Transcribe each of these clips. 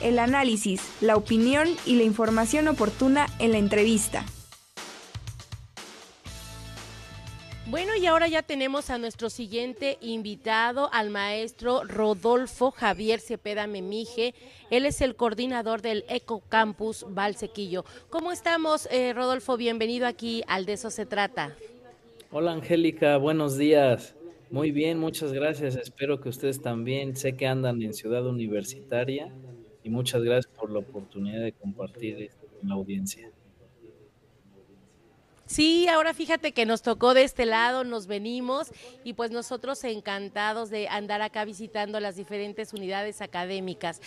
el análisis, la opinión y la información oportuna en la entrevista. Bueno, y ahora ya tenemos a nuestro siguiente invitado, al maestro Rodolfo Javier Cepeda Memije. Él es el coordinador del Eco Campus Valsequillo. ¿Cómo estamos, eh, Rodolfo? Bienvenido aquí al De eso se trata. Hola, Angélica. Buenos días. Muy bien, muchas gracias. Espero que ustedes también. Sé que andan en Ciudad Universitaria y muchas gracias por la oportunidad de compartir con la audiencia. Sí, ahora fíjate que nos tocó de este lado, nos venimos y pues nosotros encantados de andar acá visitando las diferentes unidades académicas.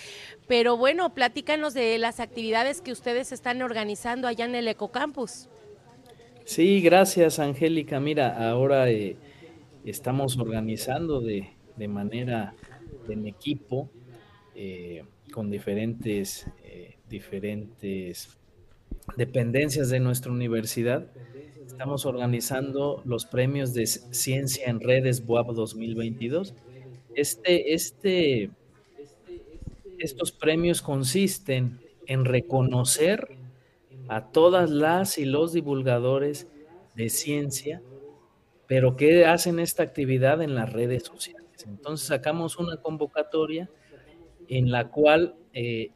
Pero bueno, platícanos de las actividades que ustedes están organizando allá en el Ecocampus. Sí, gracias Angélica. Mira, ahora eh, estamos organizando de, manera en equipo eh, con diferentes, eh, diferentes dependencias de nuestra universidad Estamos organizando los premios de Ciencia en Redes BUAP 2022. Este, este, estos premios consisten en reconocer a todas las y los divulgadores de ciencia, pero que hacen esta actividad en las redes sociales. Entonces sacamos una convocatoria en la cual eh,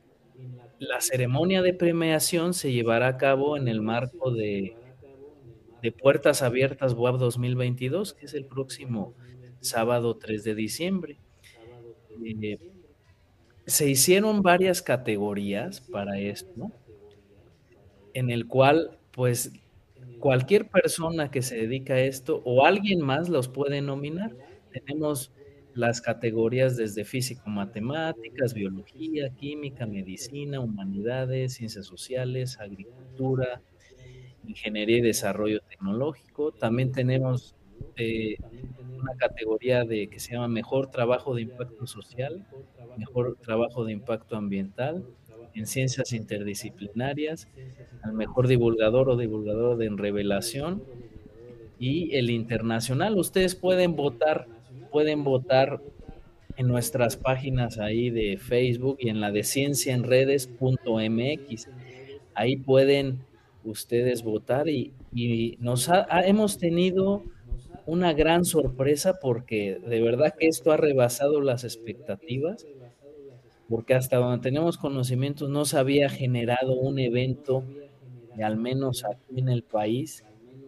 la ceremonia de premiación se llevará a cabo en el marco de Puertas Abiertas WAP 2022, que es el próximo sábado 3 de diciembre. Eh, se hicieron varias categorías para esto, en el cual, pues, cualquier persona que se dedica a esto o alguien más los puede nominar. Tenemos las categorías desde físico, matemáticas, biología, química, medicina, humanidades, ciencias sociales, agricultura, Ingeniería y Desarrollo Tecnológico. También tenemos eh, una categoría de que se llama Mejor Trabajo de Impacto Social, Mejor Trabajo de Impacto Ambiental, en Ciencias Interdisciplinarias, al Mejor Divulgador o Divulgador de Revelación y el Internacional. Ustedes pueden votar, pueden votar en nuestras páginas ahí de Facebook y en la de cienciaenredes.mx. Ahí pueden ustedes votar y, nos hemos tenido una gran sorpresa porque de verdad que esto ha rebasado las expectativas, porque hasta donde tenemos conocimientos no se había generado un evento, al menos aquí en el país,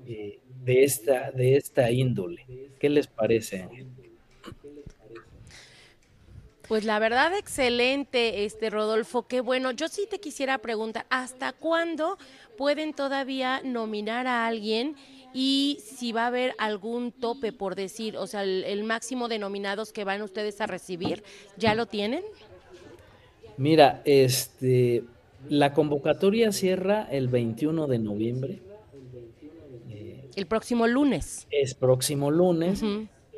eh, de, esta, de esta índole. ¿Qué les parece, Pues la verdad, excelente, este Rodolfo, qué bueno. Yo sí te quisiera preguntar, ¿hasta cuándo pueden todavía nominar a alguien y si va a haber algún tope, por decir, o sea, el, máximo de nominados que van ustedes a recibir, ¿ya lo tienen? Mira, este, la convocatoria cierra el 21 de noviembre. el próximo lunes. Es próximo lunes.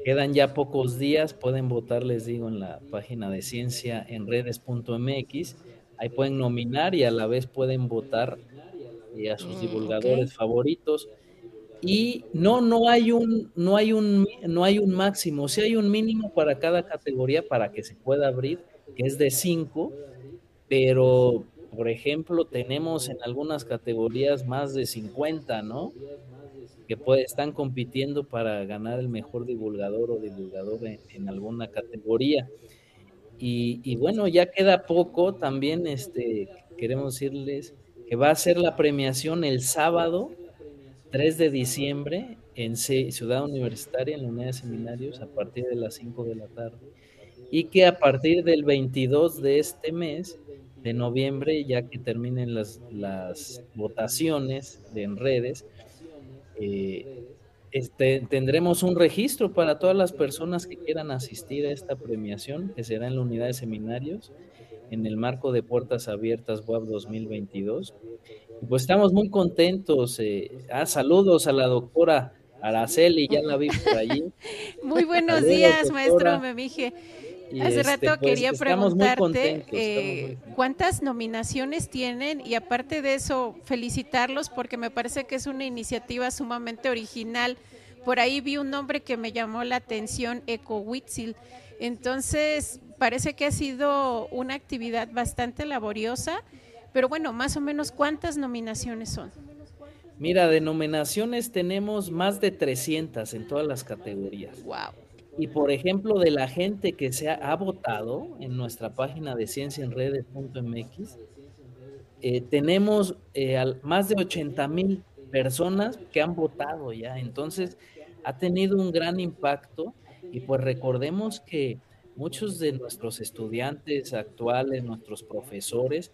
Quedan ya pocos días, pueden votar, les digo, en la página de ciencia en redes.mx. Ahí pueden nominar y a la vez pueden votar y a sus mm, divulgadores favoritos. Y no, no hay un, no hay un, no hay un máximo, sí hay un mínimo para cada categoría para que se pueda abrir, que es de cinco, pero por ejemplo, tenemos en algunas categorías más de 50, ¿no? Que puede, están compitiendo para ganar el mejor divulgador o divulgador en, alguna categoría. Y, bueno, ya queda poco, también este, queremos decirles que va a ser la premiación el sábado 3 de diciembre en Ciudad Universitaria, en la unidad de seminarios, a partir de las 5 de la tarde. Y que a partir del 22 de este mes, de noviembre, ya que terminen las, las votaciones en redes, eh, este, tendremos un registro para todas las personas que quieran asistir a esta premiación, que será en la unidad de seminarios, en el marco de Puertas Abiertas WAP 2022. pues estamos muy contentos. Eh, ah, saludos a la doctora Araceli, ya la vi por allí. Muy buenos días, maestro Memije. Hace este, rato pues, quería preguntarte eh, cuántas nominaciones tienen y aparte de eso felicitarlos porque me parece que es una iniciativa sumamente original. Por ahí vi un nombre que me llamó la atención, Eco Entonces, parece que ha sido una actividad bastante laboriosa, pero bueno, más o menos cuántas nominaciones son. Mira, de nominaciones tenemos más de 300 en todas las categorías. Wow. Y por ejemplo, de la gente que se ha, votado en nuestra página de cienciaenredes.mx, eh, tenemos eh, más de 80 mil personas que han votado ya. Entonces, ha tenido un gran impacto y pues recordemos que muchos de nuestros estudiantes actuales, nuestros profesores,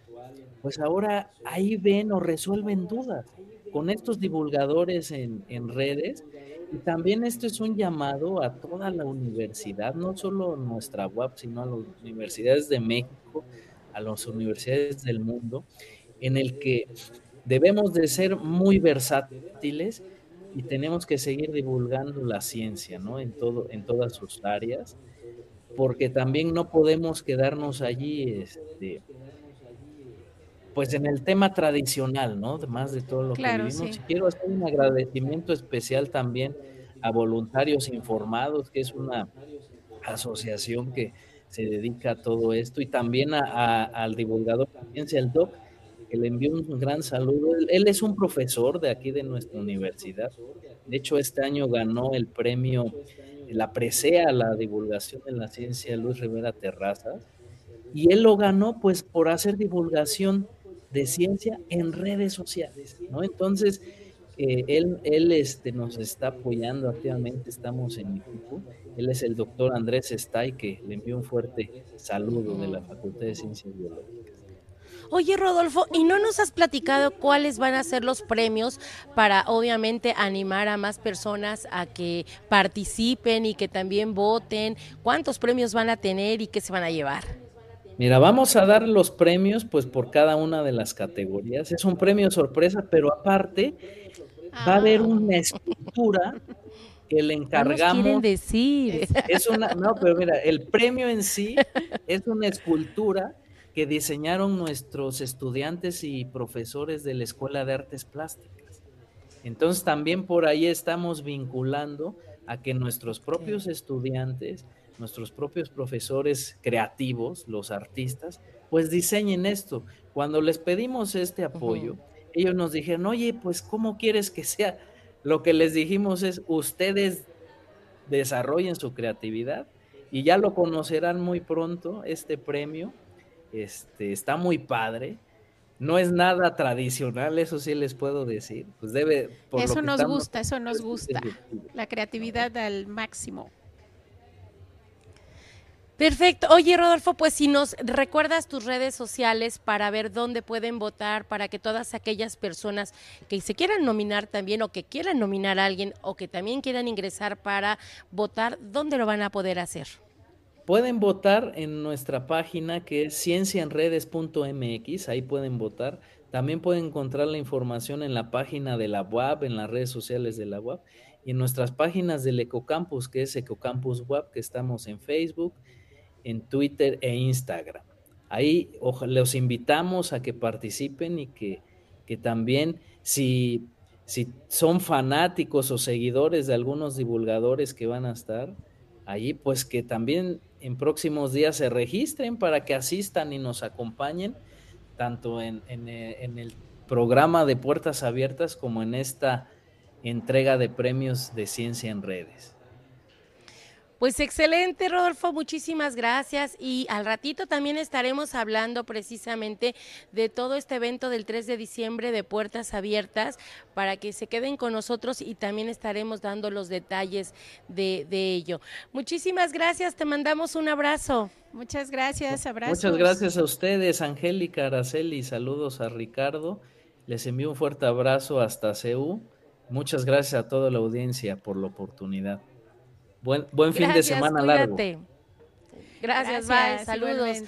pues ahora ahí ven o resuelven dudas con estos divulgadores en, en redes. Y también esto es un llamado a toda la universidad, no solo nuestra UAP, sino a las universidades de México, a las universidades del mundo, en el que debemos de ser muy versátiles y tenemos que seguir divulgando la ciencia, ¿no? En todo, en todas sus áreas, porque también no podemos quedarnos allí, este, pues en el tema tradicional, ¿no? Más de todo lo que vivimos. quiero hacer un agradecimiento especial también a Voluntarios Informados, que es una asociación que se dedica a todo esto, y también al divulgador de ciencia, el DOC, que le envío un gran saludo. Él, es un profesor de aquí de nuestra universidad. De hecho, este año ganó el premio, la presea a la divulgación de la ciencia Luis Rivera Terrazas. Y él lo ganó pues por hacer divulgación de ciencia en redes sociales, ¿no? Entonces, eh, él, él este, nos está apoyando activamente, estamos en equipo. Él es el doctor Andrés Estay, que le envío un fuerte saludo de la Facultad de Ciencias Biológicas. Oye, Rodolfo, ¿y no nos has platicado cuáles van a ser los premios para obviamente animar a más personas a que participen y que también voten? ¿Cuántos premios van a tener y qué se van a llevar? Mira, vamos a dar los premios pues por cada una de las categorías. Es un premio sorpresa, pero aparte va a haber ah. una escultura que le encargamos. quieren decir? es, una, no, pero mira, el premio en sí es una escultura que diseñaron nuestros estudiantes y profesores de la Escuela de Artes Plásticas. Entonces también por ahí estamos vinculando a que nuestros propios estudiantes, nuestros propios profesores creativos, los artistas, pues diseñen esto. Cuando les pedimos este apoyo, ellos nos dijeron, oye, pues ¿cómo quieres que sea? Lo que les dijimos es, ustedes desarrollen su creatividad y ya lo conocerán muy pronto, este premio, este, está muy padre. No es nada tradicional, eso sí les puedo decir. Pues debe. eso nos gusta, eso nos gusta. La creatividad al máximo. Perfecto. Oye, Rodolfo, pues si nos recuerdas tus redes sociales para ver dónde pueden votar, para que todas aquellas personas que se quieran nominar también o que quieran nominar a alguien o que también quieran ingresar para votar, ¿dónde lo van a poder hacer? Pueden votar en nuestra página que es cienciaenredes.mx, ahí pueden votar. También pueden encontrar la información en la página de la UAP, en las redes sociales de la UAP y en nuestras páginas del Ecocampus, que es Ecocampus WAP, que estamos en Facebook, en Twitter e Instagram. Ahí los invitamos a que participen y que, que también si, si son fanáticos o seguidores de algunos divulgadores que van a estar allí, pues que también en próximos días se registren para que asistan y nos acompañen, tanto en, eh, en, el programa de Puertas Abiertas como en esta entrega de premios de ciencia en redes. Pues excelente, Rodolfo, muchísimas gracias. Y al ratito también estaremos hablando precisamente de todo este evento del 3 de diciembre de Puertas Abiertas para que se queden con nosotros y también estaremos dando los detalles de, ello. Muchísimas gracias, te mandamos un abrazo. Muchas gracias, abrazos. Muchas gracias a ustedes, Angélica, Araceli, saludos a Ricardo. Les envío un fuerte abrazo hasta CEU. Muchas gracias a toda la audiencia por la oportunidad. Buen, buen fin de semana largo. Gracias, Gracias bye, saludos.